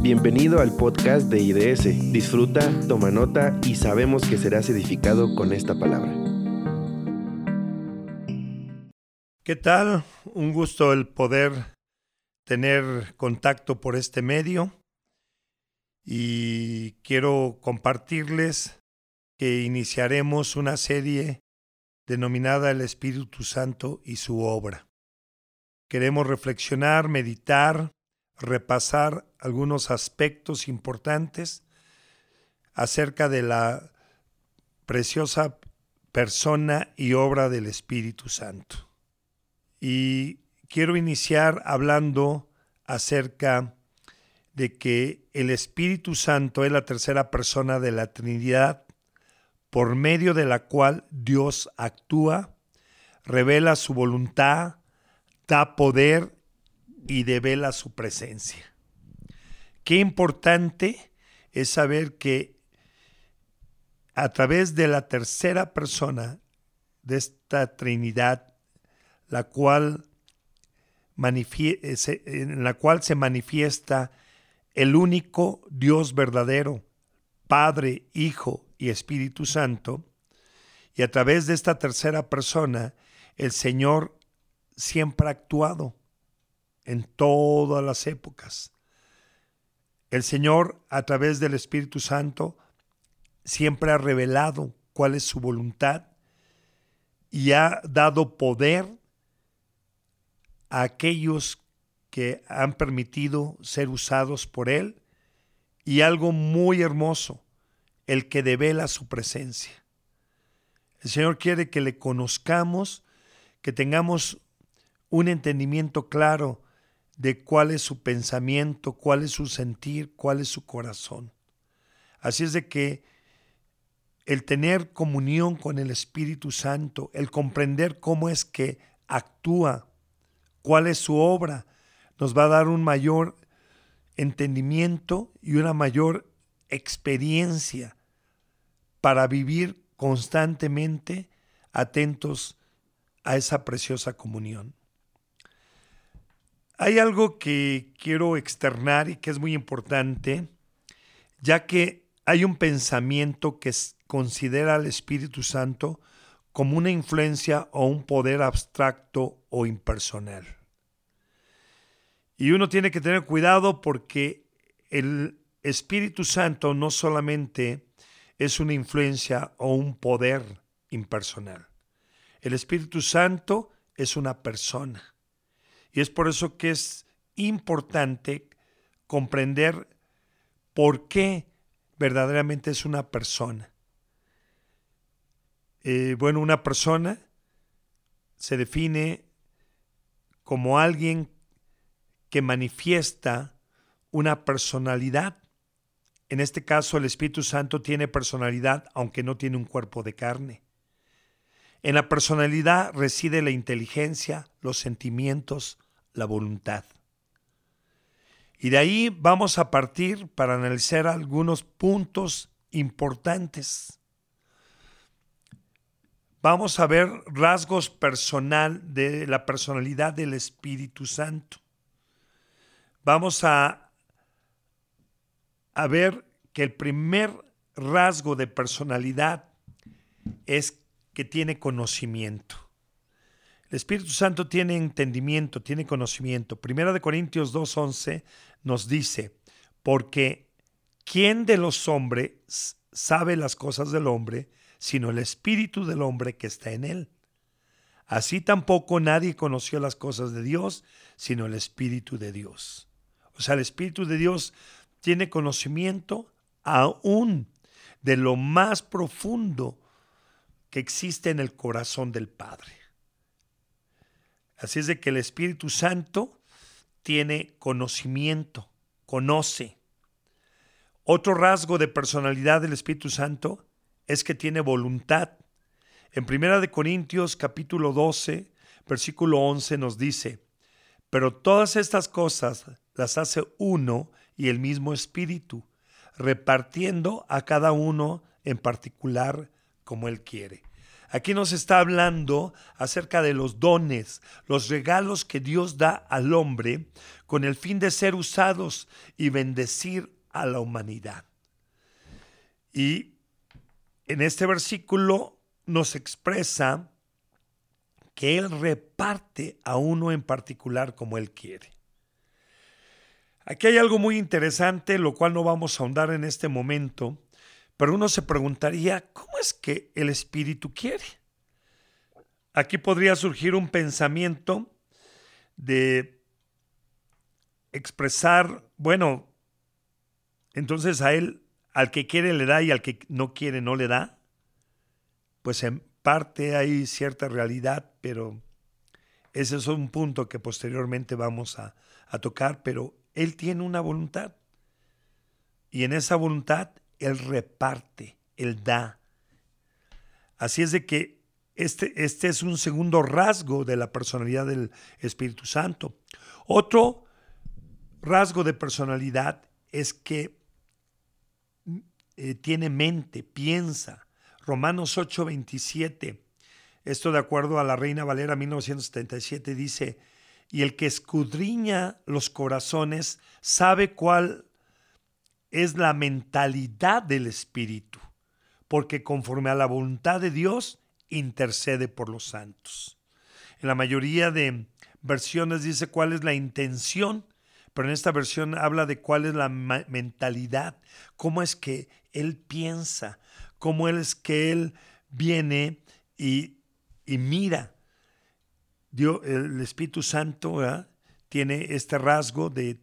Bienvenido al podcast de IDS. Disfruta, toma nota y sabemos que serás edificado con esta palabra. ¿Qué tal? Un gusto el poder tener contacto por este medio y quiero compartirles que iniciaremos una serie denominada El Espíritu Santo y su obra. Queremos reflexionar, meditar, repasar algunos aspectos importantes acerca de la preciosa persona y obra del Espíritu Santo. Y quiero iniciar hablando acerca de que el Espíritu Santo es la tercera persona de la Trinidad por medio de la cual Dios actúa, revela su voluntad, da poder y devela su presencia. Qué importante es saber que a través de la tercera persona de esta Trinidad, la cual en la cual se manifiesta el único Dios verdadero, Padre, Hijo y Espíritu Santo, y a través de esta tercera persona, el Señor siempre ha actuado en todas las épocas. El Señor, a través del Espíritu Santo, siempre ha revelado cuál es su voluntad y ha dado poder a aquellos que han permitido ser usados por Él y algo muy hermoso, el que devela su presencia. El Señor quiere que le conozcamos, que tengamos un entendimiento claro de cuál es su pensamiento, cuál es su sentir, cuál es su corazón. Así es de que el tener comunión con el Espíritu Santo, el comprender cómo es que actúa, cuál es su obra, nos va a dar un mayor entendimiento y una mayor experiencia para vivir constantemente atentos a esa preciosa comunión. Hay algo que quiero externar y que es muy importante, ya que hay un pensamiento que considera al Espíritu Santo como una influencia o un poder abstracto o impersonal. Y uno tiene que tener cuidado porque el Espíritu Santo no solamente es una influencia o un poder impersonal. El Espíritu Santo es una persona. Y es por eso que es importante comprender por qué verdaderamente es una persona. Eh, bueno, una persona se define como alguien que manifiesta una personalidad. En este caso, el Espíritu Santo tiene personalidad, aunque no tiene un cuerpo de carne. En la personalidad reside la inteligencia, los sentimientos, la voluntad. Y de ahí vamos a partir para analizar algunos puntos importantes. Vamos a ver rasgos personal de la personalidad del Espíritu Santo. Vamos a, a ver que el primer rasgo de personalidad es que tiene conocimiento. El Espíritu Santo tiene entendimiento, tiene conocimiento. Primera de Corintios 2.11 nos dice, porque ¿quién de los hombres sabe las cosas del hombre, sino el Espíritu del hombre que está en él? Así tampoco nadie conoció las cosas de Dios, sino el Espíritu de Dios. O sea, el Espíritu de Dios tiene conocimiento aún de lo más profundo que existe en el corazón del Padre. Así es de que el Espíritu Santo tiene conocimiento, conoce. Otro rasgo de personalidad del Espíritu Santo es que tiene voluntad. En Primera de Corintios capítulo 12, versículo 11 nos dice, pero todas estas cosas las hace uno y el mismo Espíritu, repartiendo a cada uno en particular como Él quiere. Aquí nos está hablando acerca de los dones, los regalos que Dios da al hombre con el fin de ser usados y bendecir a la humanidad. Y en este versículo nos expresa que Él reparte a uno en particular como Él quiere. Aquí hay algo muy interesante, lo cual no vamos a ahondar en este momento, pero uno se preguntaría, ¿cómo es que el Espíritu quiere? Aquí podría surgir un pensamiento de expresar, bueno, entonces a él, al que quiere le da y al que no quiere no le da. Pues en parte hay cierta realidad, pero ese es un punto que posteriormente vamos a, a tocar, pero él tiene una voluntad. Y en esa voluntad él reparte, Él da. Así es de que este, este es un segundo rasgo de la personalidad del Espíritu Santo. Otro rasgo de personalidad es que eh, tiene mente, piensa. Romanos 8:27, esto de acuerdo a la Reina Valera 1977, dice, y el que escudriña los corazones sabe cuál es la mentalidad del Espíritu, porque conforme a la voluntad de Dios intercede por los santos. En la mayoría de versiones dice cuál es la intención, pero en esta versión habla de cuál es la mentalidad, cómo es que Él piensa, cómo es que Él viene y, y mira. El Espíritu Santo tiene este rasgo de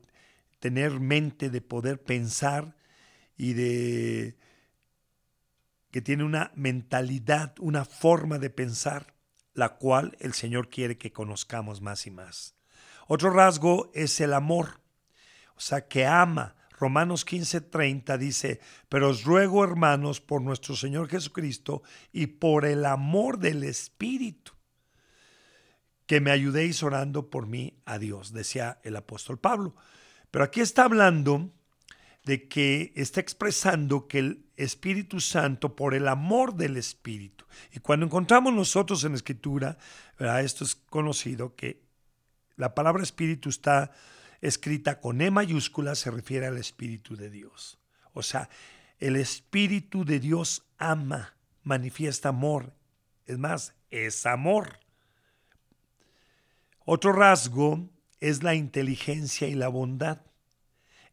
tener mente, de poder pensar y de que tiene una mentalidad, una forma de pensar, la cual el Señor quiere que conozcamos más y más. Otro rasgo es el amor, o sea, que ama. Romanos 15:30 dice, pero os ruego hermanos por nuestro Señor Jesucristo y por el amor del Espíritu, que me ayudéis orando por mí a Dios, decía el apóstol Pablo. Pero aquí está hablando de que está expresando que el Espíritu Santo, por el amor del Espíritu, y cuando encontramos nosotros en la Escritura, esto es conocido, que la palabra Espíritu está escrita con E mayúscula, se refiere al Espíritu de Dios. O sea, el Espíritu de Dios ama, manifiesta amor. Es más, es amor. Otro rasgo es la inteligencia y la bondad.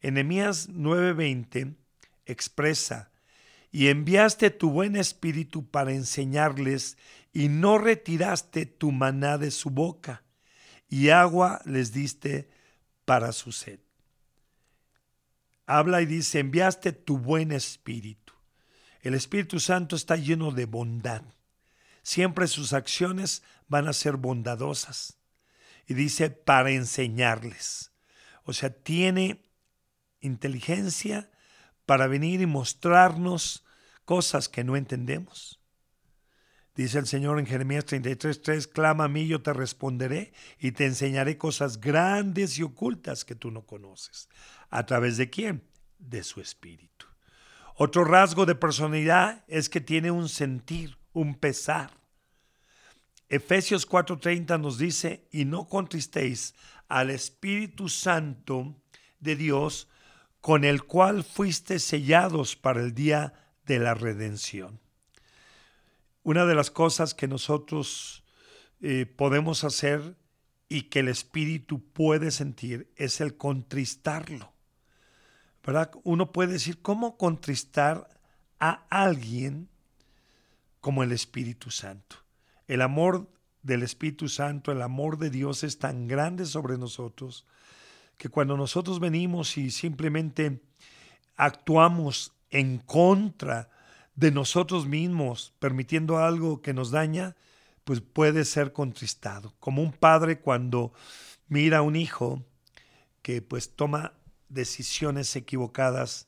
Enemías 9:20 expresa, y enviaste tu buen espíritu para enseñarles, y no retiraste tu maná de su boca, y agua les diste para su sed. Habla y dice, enviaste tu buen espíritu. El Espíritu Santo está lleno de bondad. Siempre sus acciones van a ser bondadosas y dice para enseñarles. O sea, tiene inteligencia para venir y mostrarnos cosas que no entendemos. Dice el Señor en Jeremías 33:3, clama a mí, yo te responderé y te enseñaré cosas grandes y ocultas que tú no conoces. ¿A través de quién? De su espíritu. Otro rasgo de personalidad es que tiene un sentir, un pesar. Efesios 4:30 nos dice, y no contristéis al Espíritu Santo de Dios, con el cual fuiste sellados para el día de la redención. Una de las cosas que nosotros eh, podemos hacer y que el Espíritu puede sentir es el contristarlo. ¿Verdad? Uno puede decir, ¿cómo contristar a alguien como el Espíritu Santo? El amor del Espíritu Santo, el amor de Dios es tan grande sobre nosotros que cuando nosotros venimos y simplemente actuamos en contra de nosotros mismos, permitiendo algo que nos daña, pues puede ser contristado. Como un padre cuando mira a un hijo que pues toma decisiones equivocadas,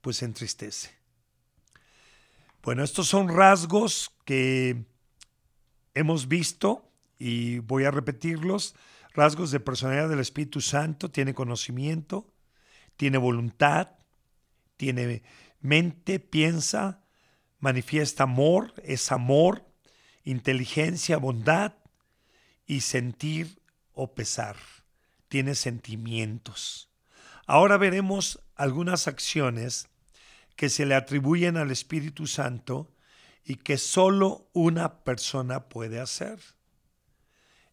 pues entristece. Bueno, estos son rasgos que hemos visto, y voy a repetirlos, rasgos de personalidad del Espíritu Santo, tiene conocimiento, tiene voluntad, tiene mente, piensa, manifiesta amor, es amor inteligencia, bondad y sentir o pesar. Tiene sentimientos. Ahora veremos algunas acciones que se le atribuyen al Espíritu Santo y que solo una persona puede hacer.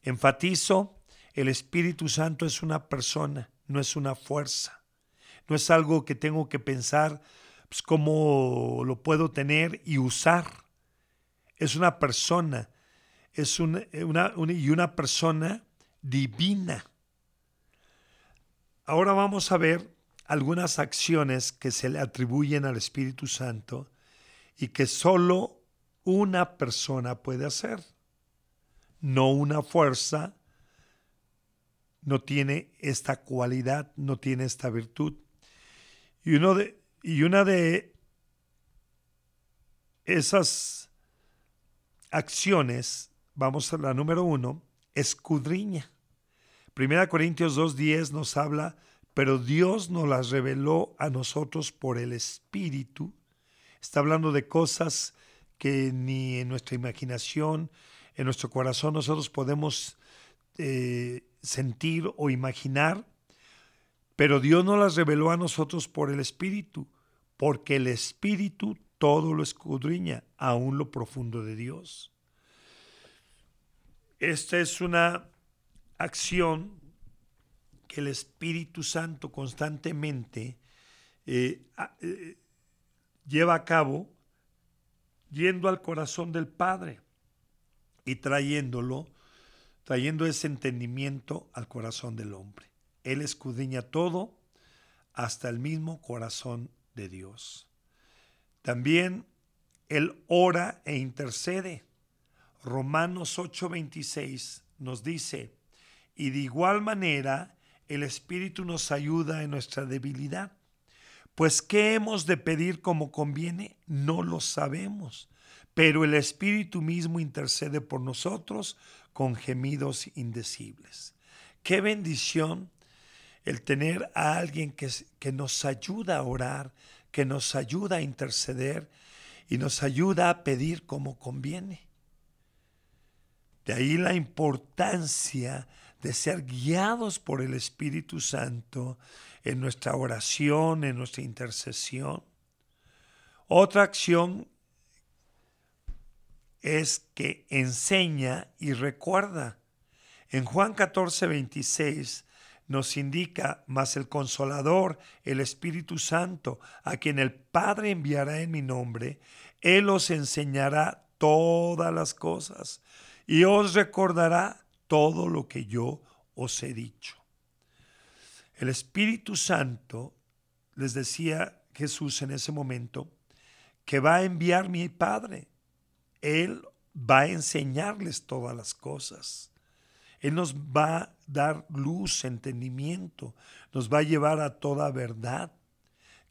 Enfatizo, el Espíritu Santo es una persona, no es una fuerza. No es algo que tengo que pensar pues, cómo lo puedo tener y usar. Es una persona, es una, y una persona divina. Ahora vamos a ver algunas acciones que se le atribuyen al Espíritu Santo y que solo una persona puede hacer. No una fuerza, no tiene esta cualidad, no tiene esta virtud. Y, una de esas acciones, vamos a la número uno, escudriña. Primera Corintios 2.10 nos habla pero Dios nos las reveló a nosotros por el Espíritu. Está hablando de cosas que ni en nuestra imaginación, en nuestro corazón nosotros podemos eh, sentir o imaginar, pero Dios nos las reveló a nosotros por el Espíritu, porque el Espíritu todo lo escudriña, aún lo profundo de Dios. Esta es una acción que el Espíritu Santo constantemente eh, eh, lleva a cabo yendo al corazón del Padre y trayéndolo, trayendo ese entendimiento al corazón del hombre. Él escudriña todo hasta el mismo corazón de Dios. También Él ora e intercede. Romanos 8:26 nos dice, y de igual manera el Espíritu nos ayuda en nuestra debilidad. Pues ¿qué hemos de pedir como conviene? No lo sabemos, pero el Espíritu mismo intercede por nosotros con gemidos indecibles. Qué bendición el tener a alguien que, que nos ayuda a orar, que nos ayuda a interceder y nos ayuda a pedir como conviene. De ahí la importancia de ser guiados por el Espíritu Santo en nuestra oración, en nuestra intercesión. Otra acción es que enseña y recuerda. En Juan 14, 26 nos indica, más el consolador, el Espíritu Santo, a quien el Padre enviará en mi nombre, Él os enseñará todas las cosas y os recordará todo lo que yo os he dicho. El Espíritu Santo, les decía Jesús en ese momento, que va a enviar mi Padre. Él va a enseñarles todas las cosas. Él nos va a dar luz, entendimiento, nos va a llevar a toda verdad.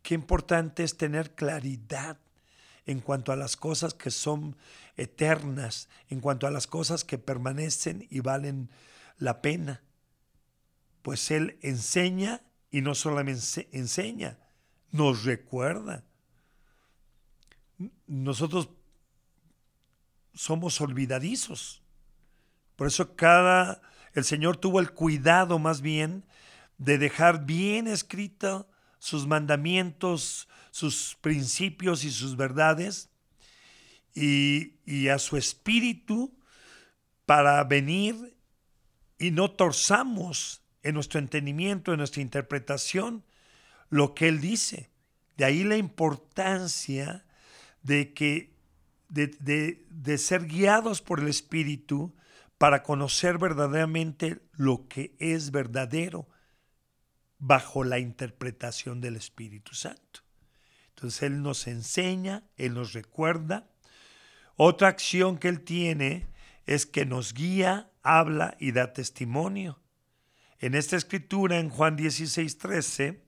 Qué importante es tener claridad en cuanto a las cosas que son eternas, en cuanto a las cosas que permanecen y valen la pena. Pues Él enseña y no solamente enseña, nos recuerda. Nosotros somos olvidadizos. Por eso cada el Señor tuvo el cuidado más bien de dejar bien escrito sus mandamientos, sus principios y sus verdades y, a su espíritu para venir y no torzamos en nuestro entendimiento, en nuestra interpretación, lo que Él dice. De ahí la importancia de que de, de, ser guiados por el Espíritu para conocer verdaderamente lo que es verdadero bajo la interpretación del Espíritu Santo. Entonces Él nos enseña, Él nos recuerda. Otra acción que Él tiene es que nos guía, habla y da testimonio. En esta escritura, en Juan 16, 13,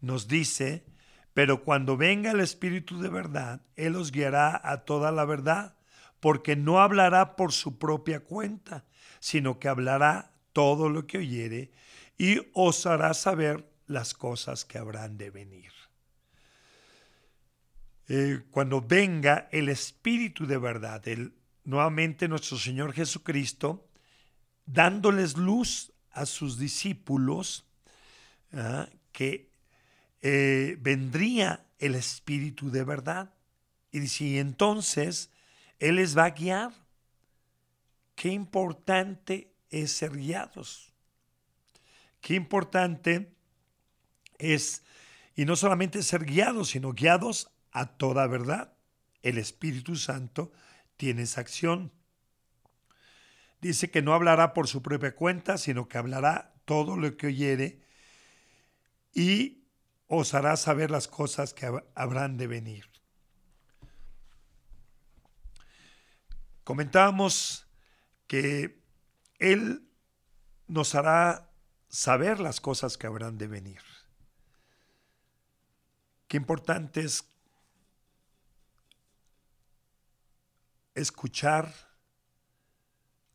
nos dice, pero cuando venga el Espíritu de verdad, Él os guiará a toda la verdad, porque no hablará por su propia cuenta, sino que hablará todo lo que oyere y os hará saber las cosas que habrán de venir. Eh, cuando venga el Espíritu de verdad, el, nuevamente nuestro Señor Jesucristo, dándoles luz a sus discípulos, ¿ah? que eh, vendría el Espíritu de verdad. Y dice, y entonces Él les va a guiar. Qué importante es ser guiados. Qué importante es, y no solamente ser guiados, sino guiados a toda verdad. El Espíritu Santo tiene esa acción. Dice que no hablará por su propia cuenta, sino que hablará todo lo que oyere y os hará saber las cosas que habrán de venir. Comentábamos que Él nos hará saber las cosas que habrán de venir. Qué importante es escuchar,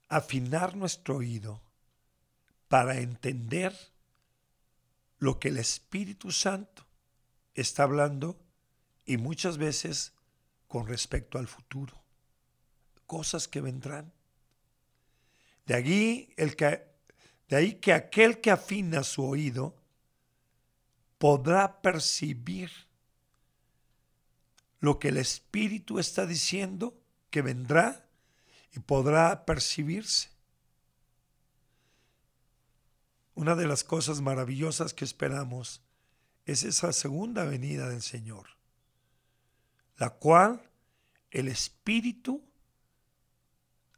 afinar nuestro oído para entender lo que el Espíritu Santo está hablando y muchas veces con respecto al futuro, cosas que vendrán. De allí el que de ahí que aquel que afina su oído podrá percibir lo que el Espíritu está diciendo que vendrá y podrá percibirse. Una de las cosas maravillosas que esperamos es esa segunda venida del Señor, la cual el Espíritu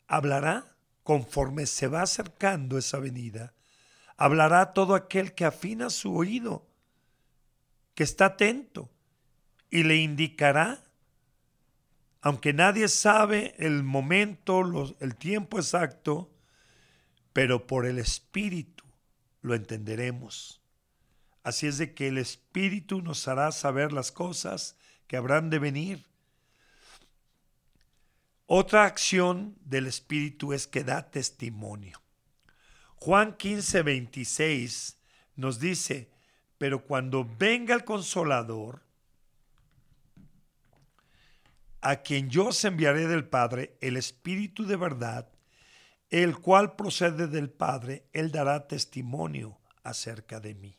hablará conforme se va acercando esa venida. Hablará todo aquel que afina su oído, que está atento, y le indicará aunque nadie sabe el momento, el tiempo exacto, pero por el Espíritu lo entenderemos. Así es de que el Espíritu nos hará saber las cosas que habrán de venir. Otra acción del Espíritu es que da testimonio. Juan 15, 26 nos dice, pero cuando venga el consolador, a quien yo os enviaré del Padre, el Espíritu de verdad, el cual procede del Padre, él dará testimonio acerca de mí.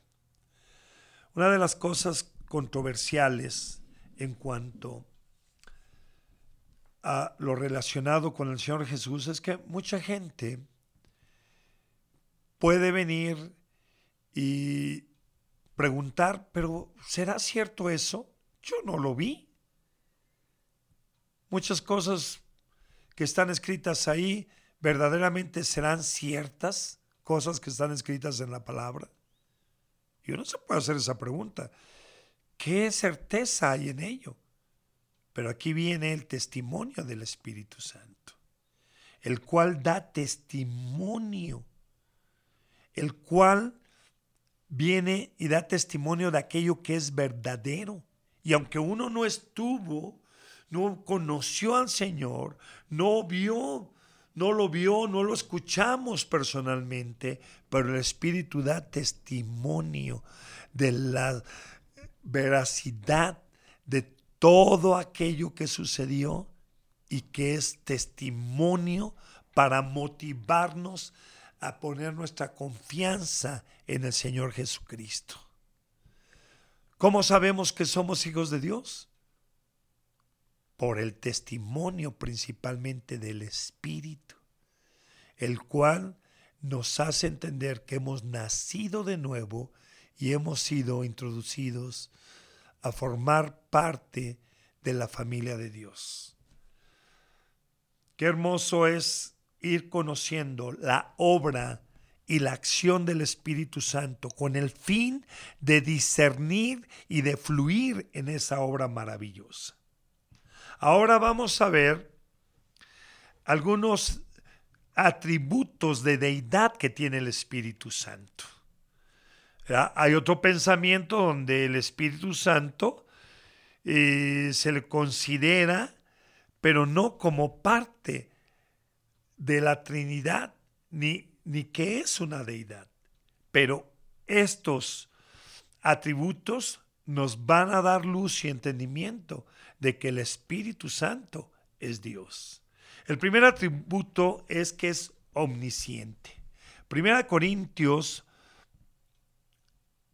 Una de las cosas controversiales en cuanto a lo relacionado con el Señor Jesús es que mucha gente puede venir y preguntar, pero ¿será cierto eso? Yo no lo vi. Muchas cosas que están escritas ahí verdaderamente serán ciertas, cosas que están escritas en la palabra. Y uno se puede hacer esa pregunta. ¿Qué certeza hay en ello? Pero aquí viene el testimonio del Espíritu Santo, el cual da testimonio, el cual viene y da testimonio de aquello que es verdadero. Y aunque uno no estuvo no conoció al Señor, no vio, no lo vio, no lo escuchamos personalmente, pero el Espíritu da testimonio de la veracidad de todo aquello que sucedió y que es testimonio para motivarnos a poner nuestra confianza en el Señor Jesucristo. ¿Cómo sabemos que somos hijos de Dios? por el testimonio principalmente del Espíritu, el cual nos hace entender que hemos nacido de nuevo y hemos sido introducidos a formar parte de la familia de Dios. Qué hermoso es ir conociendo la obra y la acción del Espíritu Santo con el fin de discernir y de fluir en esa obra maravillosa. Ahora vamos a ver algunos atributos de deidad que tiene el Espíritu Santo. Hay otro pensamiento donde el Espíritu Santo eh, se le considera, pero no como parte de la Trinidad, ni, ni que es una deidad. Pero estos atributos nos van a dar luz y entendimiento de que el Espíritu Santo es Dios. El primer atributo es que es omnisciente. Primera Corintios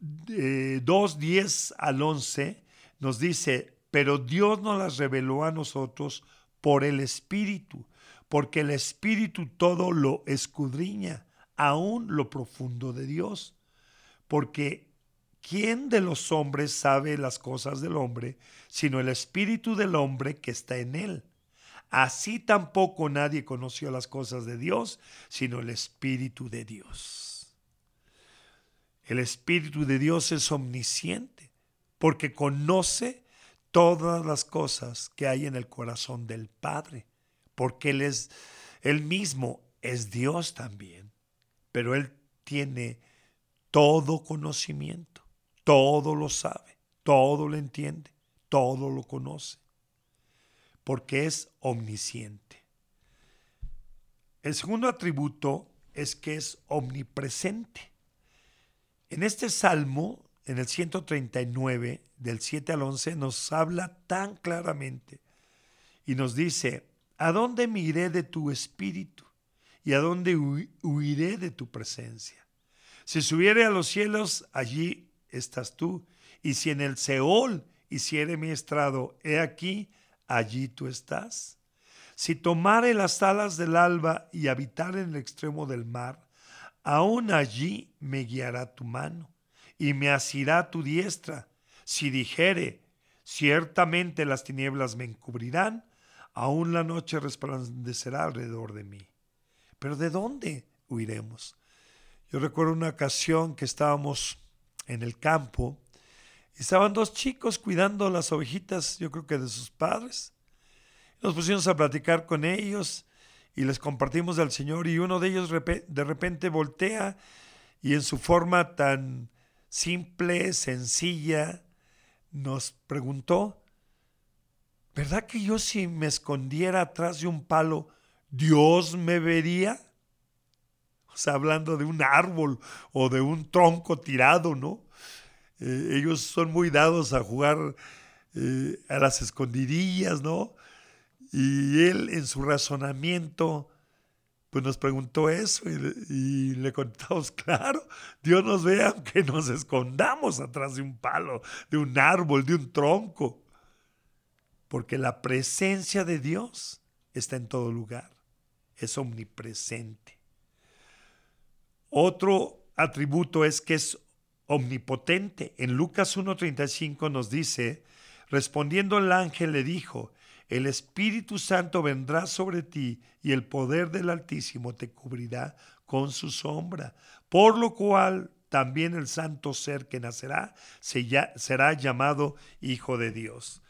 2, 10 al 11 nos dice, pero Dios nos las reveló a nosotros por el Espíritu, porque el Espíritu todo lo escudriña, aún lo profundo de Dios. Porque ¿quién de los hombres sabe las cosas del hombre, sino el Espíritu del hombre que está en él? Así tampoco nadie conoció las cosas de Dios, sino el Espíritu de Dios. El Espíritu de Dios es omnisciente, porque conoce todas las cosas que hay en el corazón del Padre, porque Él es, mismo es Dios también, pero Él tiene todo conocimiento, todo lo sabe, todo lo entiende, todo lo conoce, porque es omnisciente. El segundo atributo es que es omnipresente. En este salmo en el 139, del 7 al 11, nos habla tan claramente y nos dice, ¿a dónde me iré de tu espíritu? ¿Y a dónde huiré de tu presencia? Si subiere a los cielos, allí estás tú. Y si en el Seol hiciere mi estrado, he aquí, allí tú estás. Si tomare las alas del alba y habitar en el extremo del mar, aún allí me guiará tu mano y me asirá tu diestra. Si dijere, ciertamente las tinieblas me encubrirán, aún la noche resplandecerá alrededor de mí. Pero ¿de dónde huiremos? Yo recuerdo una ocasión que estábamos en el campo y estaban dos chicos cuidando las ovejitas, yo creo que de sus padres. Nos pusimos a platicar con ellos y les compartimos del Señor y uno de ellos de repente voltea y en su forma tan simple, sencilla, nos preguntó, ¿verdad que yo si me escondiera atrás de un palo, Dios me vería? O sea, hablando de un árbol o de un tronco tirado, ¿no? Eh, ellos son muy dados a jugar eh, a las escondidillas, ¿no? Y él en su razonamiento pues nos preguntó eso y, le contamos, claro, Dios nos ve aunque nos escondamos atrás de un palo, de un árbol, de un tronco, porque la presencia de Dios está en todo lugar, es omnipresente. Otro atributo es que es omnipotente. En Lucas 1.35 nos dice, respondiendo el ángel le dijo, el Espíritu Santo vendrá sobre ti y el poder del Altísimo te cubrirá con su sombra, por lo cual también el santo ser que nacerá será llamado Hijo de Dios.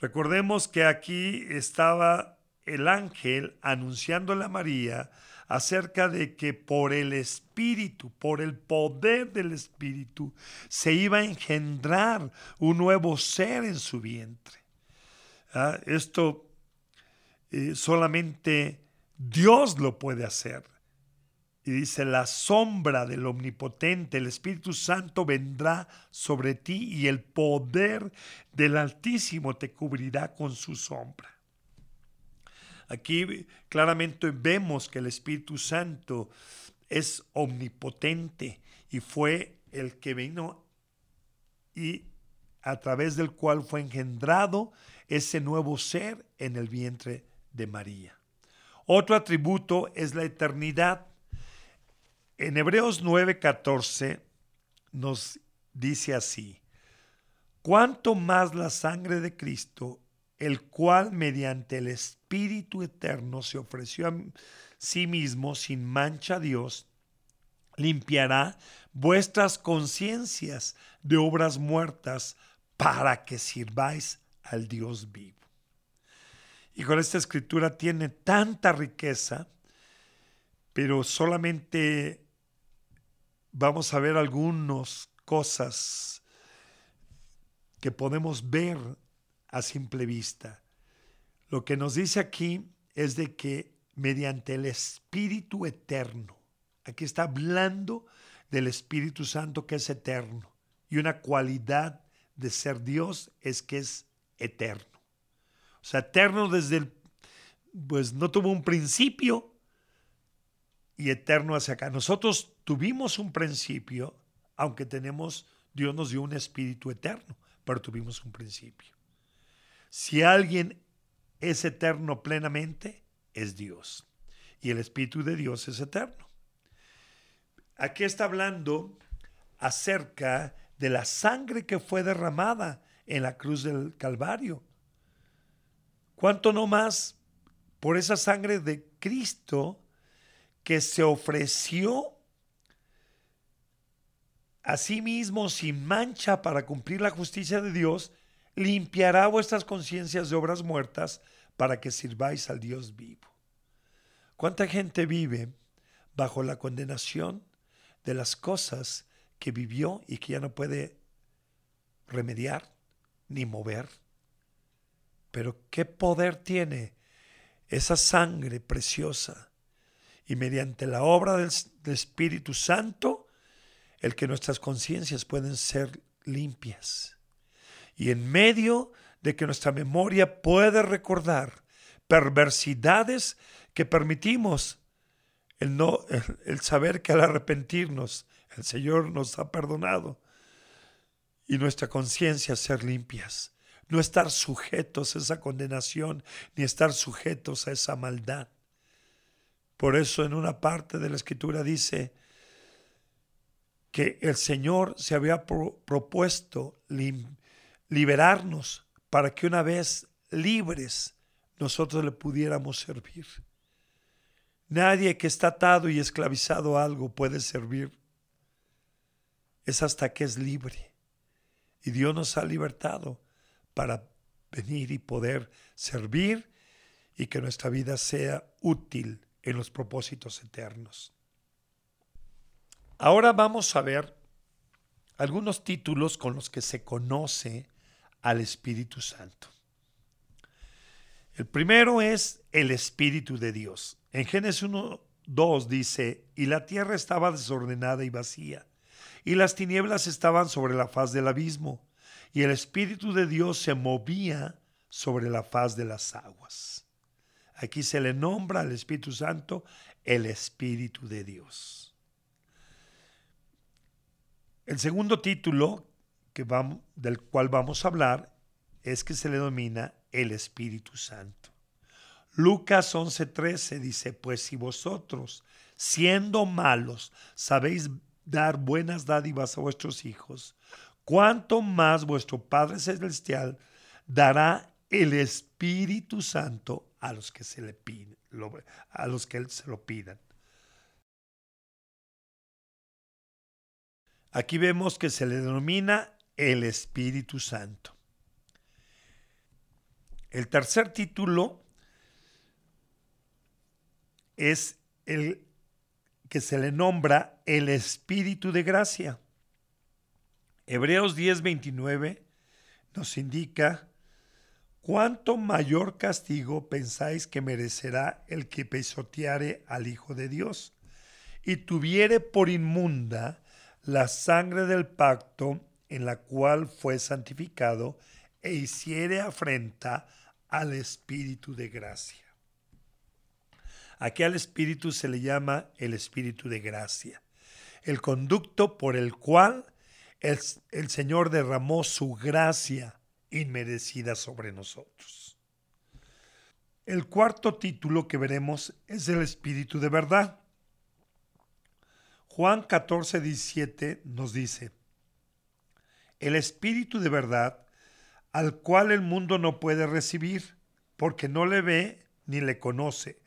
Recordemos que aquí estaba el ángel anunciándole a María acerca de que por el Espíritu, por el poder del Espíritu, se iba a engendrar un nuevo ser en su vientre. ¿Ah? Esto eh, solamente Dios lo puede hacer. Y dice, la sombra del omnipotente, el Espíritu Santo vendrá sobre ti y el poder del Altísimo te cubrirá con su sombra. Aquí claramente vemos que el Espíritu Santo es omnipotente y fue el que vino y a través del cual fue engendrado ese nuevo ser en el vientre de María. Otro atributo es la eternidad. En Hebreos 9:14 nos dice así, cuanto más la sangre de Cristo, el cual mediante el Espíritu Eterno se ofreció a sí mismo sin mancha a Dios, limpiará vuestras conciencias de obras muertas para que sirváis al Dios vivo. Y con esta escritura tiene tanta riqueza, pero solamente vamos a ver algunas cosas que podemos ver a simple vista. Lo que nos dice aquí es de que mediante el Espíritu eterno, aquí está hablando del Espíritu Santo que es eterno, y una cualidad de ser Dios es que es eterno. O sea, eterno desde el, pues no tuvo un principio y eterno hacia acá. Nosotros tuvimos un principio, aunque tenemos, Dios nos dio un espíritu eterno, pero tuvimos un principio. Si alguien es eterno plenamente, es Dios. Y el espíritu de Dios es eterno. Aquí está hablando acerca de la sangre que fue derramada en la cruz del Calvario. ¿Cuánto no más por esa sangre de Cristo que se ofreció a sí mismo sin mancha para cumplir la justicia de Dios, limpiará vuestras conciencias de obras muertas para que sirváis al Dios vivo. ¿Cuánta gente vive bajo la condenación de las cosas que vivió y que ya no puede remediar ni mover? Pero qué poder tiene esa sangre preciosa y mediante la obra del, Espíritu Santo, el que nuestras conciencias pueden ser limpias. Y en medio de que nuestra memoria puede recordar perversidades que permitimos, el, no, el saber que al arrepentirnos el Señor nos ha perdonado y nuestra conciencia ser limpias no estar sujetos a esa condenación, ni estar sujetos a esa maldad. Por eso en una parte de la escritura dice que el Señor se había propuesto liberarnos para que una vez libres nosotros le pudiéramos servir. Nadie que está atado y esclavizado a algo puede servir. Es hasta que es libre. Y Dios nos ha libertado para venir y poder servir y que nuestra vida sea útil en los propósitos eternos. Ahora vamos a ver algunos títulos con los que se conoce al Espíritu Santo. El primero es el Espíritu de Dios. En Génesis 1, 2 dice, y la tierra estaba desordenada y vacía, y las tinieblas estaban sobre la faz del abismo, y el Espíritu de Dios se movía sobre la faz de las aguas. Aquí se le nombra al Espíritu Santo el Espíritu de Dios. El segundo título que vamos, del cual vamos a hablar es que se le domina el Espíritu Santo. Lucas 11:13 dice, pues si vosotros, siendo malos, sabéis dar buenas dádivas a vuestros hijos, cuánto más vuestro Padre Celestial dará el Espíritu Santo a los que se le piden, a los que se lo pidan. Aquí vemos que se le denomina el Espíritu Santo. El tercer título es el que se le nombra el Espíritu de Gracia. Hebreos 10:29 nos indica cuánto mayor castigo pensáis que merecerá el que pisoteare al Hijo de Dios y tuviere por inmunda la sangre del pacto en la cual fue santificado e hiciere afrenta al Espíritu de gracia. Aquí al Espíritu se le llama el Espíritu de gracia, el conducto por el cual el, Señor derramó su gracia inmerecida sobre nosotros. El cuarto título que veremos es el Espíritu de verdad. Juan 14, 17 nos dice, el Espíritu de verdad, al cual el mundo no puede recibir, porque no le ve ni le conoce,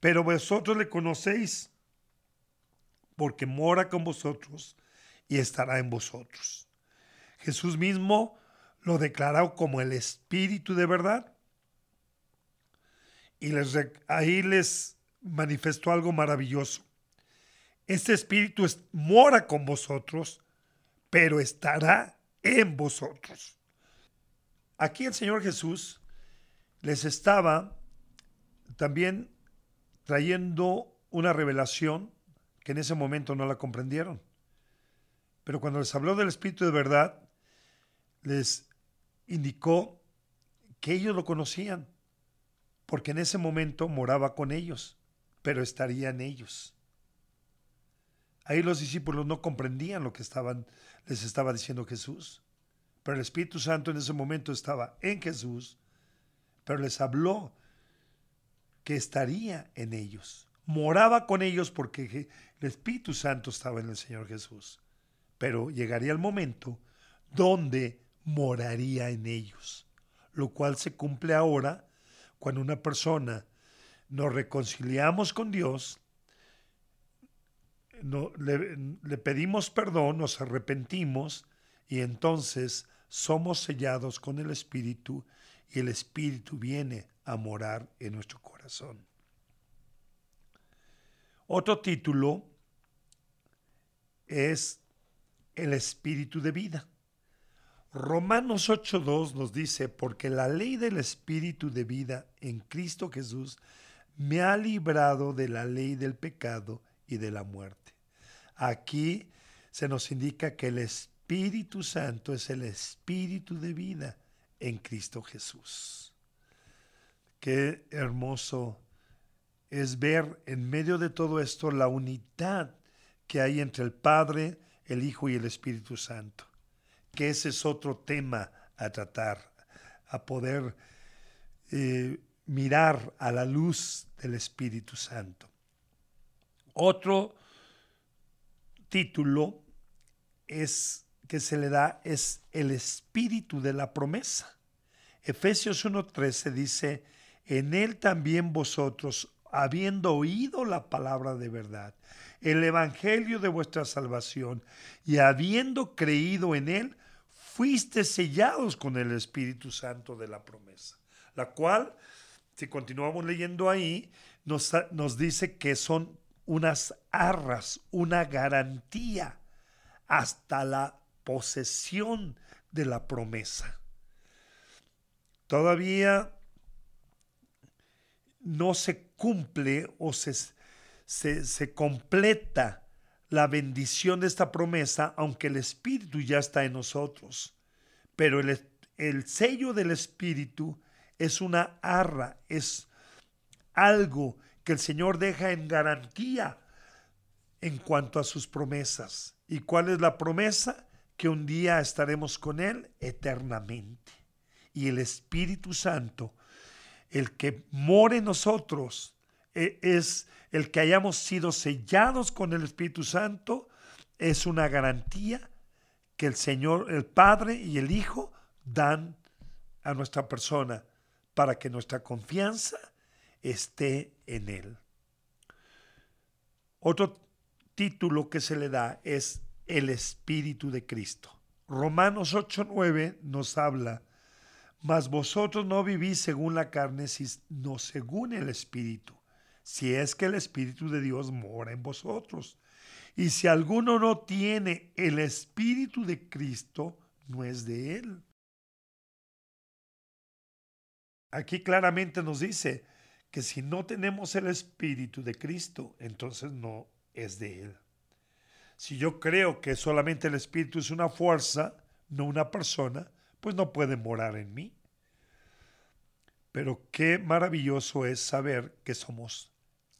pero vosotros le conocéis, porque mora con vosotros y estará en vosotros. Jesús mismo lo declaró como el Espíritu de verdad. Y ahí les manifestó algo maravilloso. Este Espíritu mora con vosotros, pero estará en vosotros. Aquí el Señor Jesús les estaba también trayendo una revelación que en ese momento no la comprendieron. Pero cuando les habló del Espíritu de verdad, les indicó que ellos lo conocían, porque en ese momento moraba con ellos, pero estaría en ellos. Ahí los discípulos no comprendían lo que estaban, les estaba diciendo Jesús. Pero el Espíritu Santo en ese momento estaba en Jesús, pero les habló que estaría en ellos. Moraba con ellos porque el Espíritu Santo estaba en el Señor Jesús. Pero llegaría el momento donde moraría en ellos, lo cual se cumple ahora cuando una persona nos reconciliamos con Dios, no, le, le pedimos perdón, nos arrepentimos y entonces somos sellados con el Espíritu y el Espíritu viene a morar en nuestro corazón. Otro título es el Espíritu de vida. Romanos 8.2 nos dice, porque la ley del Espíritu de vida en Cristo Jesús me ha librado de la ley del pecado y de la muerte. Aquí se nos indica que el Espíritu Santo es el Espíritu de vida en Cristo Jesús. Qué hermoso es ver en medio de todo esto la unidad que hay entre el Padre, el Hijo y el Espíritu Santo. Que ese es otro tema a tratar, a poder eh, mirar a la luz del Espíritu Santo. Otro título es que se le da es el espíritu de la promesa. Efesios 1:13 dice, en él también vosotros, habiendo oído la palabra de verdad, el evangelio de vuestra salvación, y habiendo creído en él, fuiste sellados con el Espíritu Santo de la promesa, la cual, si continuamos leyendo ahí, nos, nos dice que son unas arras, una garantía hasta la posesión de la promesa. Todavía no se cumple o se, se, completa la bendición de esta promesa, aunque el Espíritu ya está en nosotros. Pero el, el sello del Espíritu es una arra, es algo que el Señor deja en garantía en cuanto a sus promesas. ¿Y cuál es la promesa? que un día estaremos con Él eternamente. Y el Espíritu Santo, el que mora en nosotros, e, es el que hayamos sido sellados con el Espíritu Santo, es una garantía que el Señor, el Padre y el Hijo dan a nuestra persona para que nuestra confianza esté en Él. Otro título que se le da es el Espíritu de Cristo. Romanos 8:9 nos habla, mas vosotros no vivís según la carne, sino según el Espíritu, si es que el Espíritu de Dios mora en vosotros. Y si alguno no tiene el Espíritu de Cristo, no es de él. Aquí claramente nos dice que si no tenemos el Espíritu de Cristo, entonces no es de él. Si yo creo que solamente el Espíritu es una fuerza, no una persona, pues no puede morar en mí. Pero qué maravilloso es saber que somos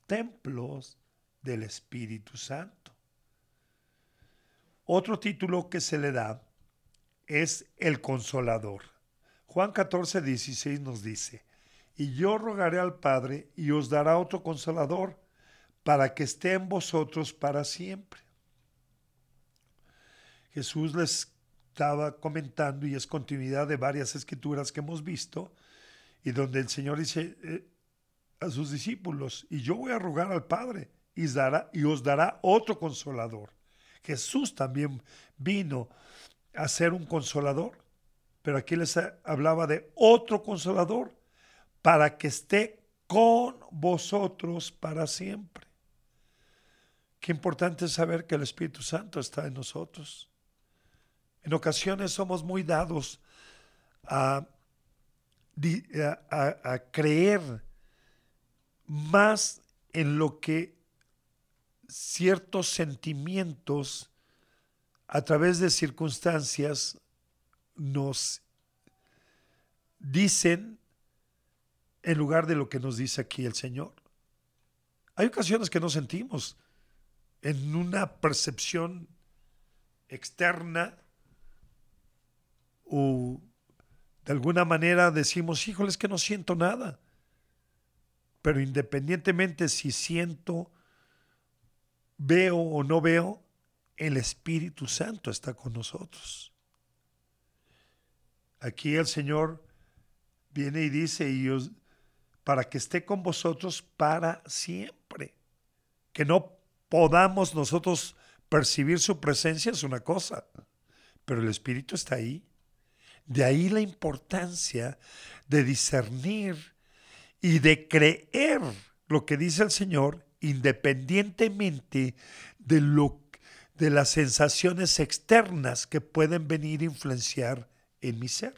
templos del Espíritu Santo. Otro título que se le da es el consolador. Juan 14, 16 nos dice, y yo rogaré al Padre y os dará otro consolador para que esté en vosotros para siempre. Jesús les estaba comentando y es continuidad de varias escrituras que hemos visto y donde el Señor dice eh, a sus discípulos, y yo voy a rogar al Padre y, y os dará otro consolador. Jesús también vino a ser un consolador, pero aquí les hablaba de otro consolador para que esté con vosotros para siempre. Qué importante es saber que el Espíritu Santo está en nosotros. En ocasiones somos muy dados a, creer más en lo que ciertos sentimientos a través de circunstancias nos dicen en lugar de lo que nos dice aquí el Señor. Hay ocasiones que nos sentimos en una percepción externa o de alguna manera decimos, híjoles que no siento nada. Pero independientemente si siento, veo o no veo, el Espíritu Santo está con nosotros. Aquí el Señor viene y dice, y para que esté con vosotros para siempre. Que no podamos nosotros percibir su presencia es una cosa, pero el Espíritu está ahí. De ahí la importancia de discernir y de creer lo que dice el Señor independientemente de, lo, de las sensaciones externas que pueden venir a influenciar en mi ser.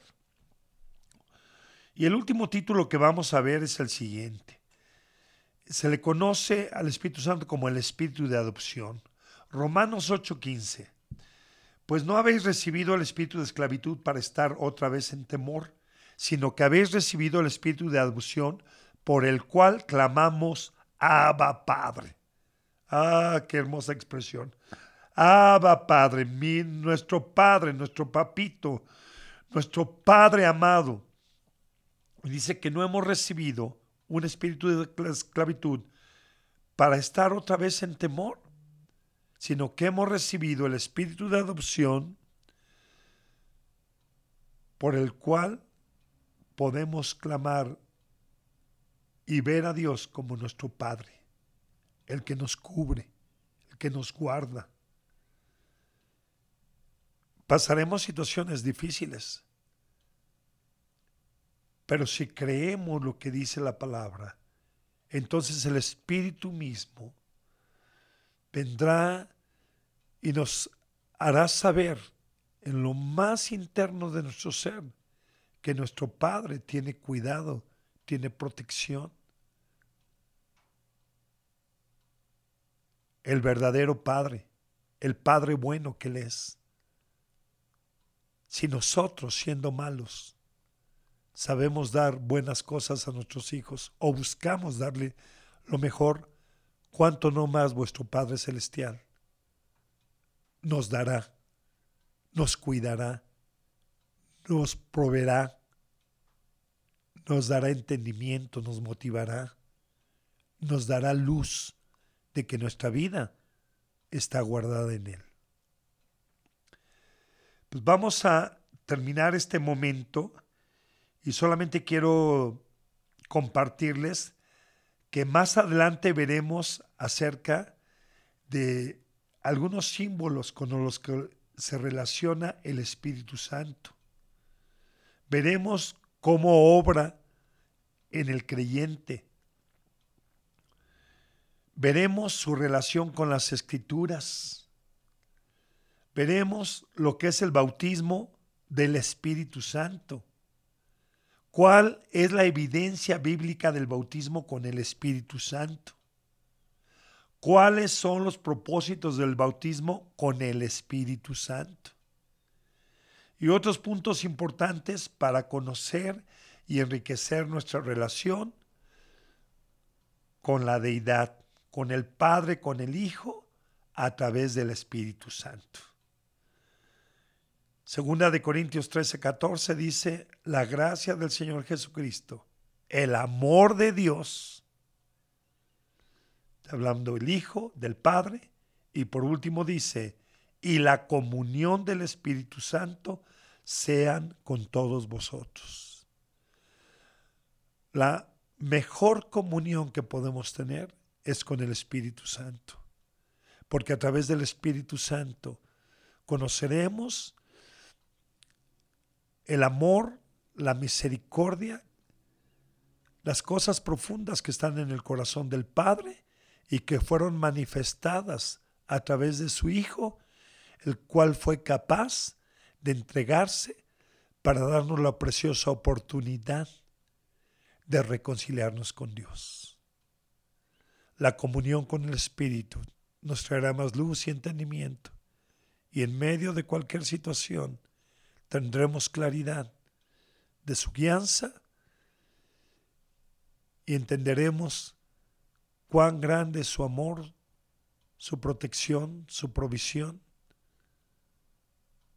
Y el último título que vamos a ver es el siguiente. Se le conoce al Espíritu Santo como el Espíritu de adopción. Romanos 8:15. Pues no habéis recibido el espíritu de esclavitud para estar otra vez en temor, sino que habéis recibido el espíritu de adopción por el cual clamamos Abba Padre. Ah, qué hermosa expresión. Abba Padre, mi, nuestro Padre, nuestro papito, nuestro Padre amado. Dice que no hemos recibido un espíritu de esclavitud para estar otra vez en temor, sino que hemos recibido el espíritu de adopción por el cual podemos clamar y ver a Dios como nuestro Padre, el que nos cubre, el que nos guarda. Pasaremos situaciones difíciles, pero si creemos lo que dice la palabra, entonces el Espíritu mismo vendrá y nos hará saber en lo más interno de nuestro ser que nuestro Padre tiene cuidado, tiene protección. El verdadero Padre, el Padre bueno que Él es. Si nosotros, siendo malos, sabemos dar buenas cosas a nuestros hijos o buscamos darle lo mejor, cuánto no más vuestro Padre Celestial nos dará, nos cuidará, nos proveerá, nos dará entendimiento, nos motivará, nos dará luz de que nuestra vida está guardada en Él. Pues vamos a terminar este momento y solamente quiero compartirles que más adelante veremos acerca de algunos símbolos con los que se relaciona el Espíritu Santo. Veremos cómo obra en el creyente. Veremos su relación con las escrituras. Veremos lo que es el bautismo del Espíritu Santo. ¿Cuál es la evidencia bíblica del bautismo con el Espíritu Santo? ¿Cuáles son los propósitos del bautismo con el Espíritu Santo? Y otros puntos importantes para conocer y enriquecer nuestra relación con la deidad, con el Padre, con el Hijo, a través del Espíritu Santo. Segunda de Corintios 13, 14 dice, la gracia del Señor Jesucristo, el amor de Dios, hablando del Hijo, del Padre, y por último dice, y la comunión del Espíritu Santo sean con todos vosotros. La mejor comunión que podemos tener es con el Espíritu Santo, porque a través del Espíritu Santo conoceremos el amor, la misericordia, las cosas profundas que están en el corazón del Padre y que fueron manifestadas a través de su Hijo, el cual fue capaz de entregarse para darnos la preciosa oportunidad de reconciliarnos con Dios. La comunión con el Espíritu nos traerá más luz y entendimiento, y en medio de cualquier situación tendremos claridad de su guianza y entenderemos cuán grande es su amor, su protección, su provisión.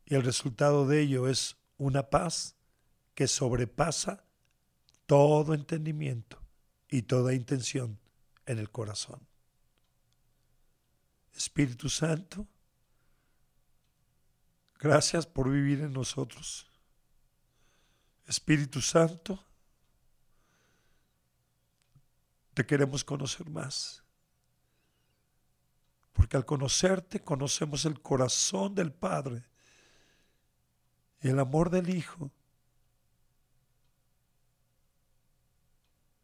Y el resultado de ello es una paz que sobrepasa todo entendimiento y toda intención en el corazón. Espíritu Santo, gracias por vivir en nosotros. Espíritu Santo, te queremos conocer más. Porque al conocerte conocemos el corazón del Padre y el amor del Hijo.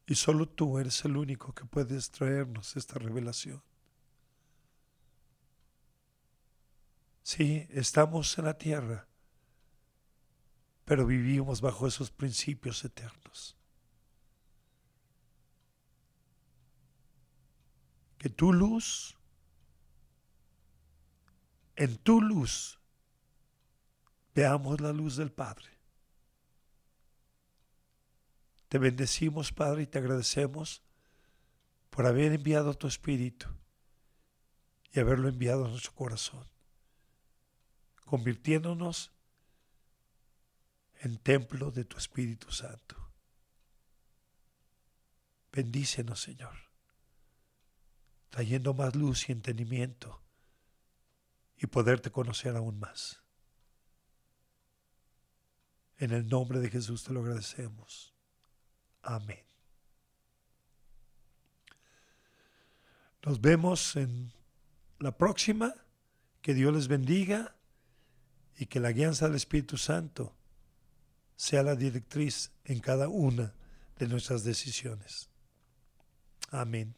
Y solo tú eres el único que puedes traernos esta revelación. Sí, estamos en la tierra, pero vivimos bajo esos principios eternos. Que tu luz, en tu luz, veamos la luz del Padre. Te bendecimos, Padre, y te agradecemos por haber enviado tu Espíritu y haberlo enviado a nuestro corazón convirtiéndonos en templo de tu Espíritu Santo. Bendícenos, Señor, trayendo más luz y entendimiento y poderte conocer aún más. En el nombre de Jesús te lo agradecemos. Amén. Nos vemos en la próxima. Que Dios les bendiga y que la guianza del Espíritu Santo sea la directriz en cada una de nuestras decisiones. Amén.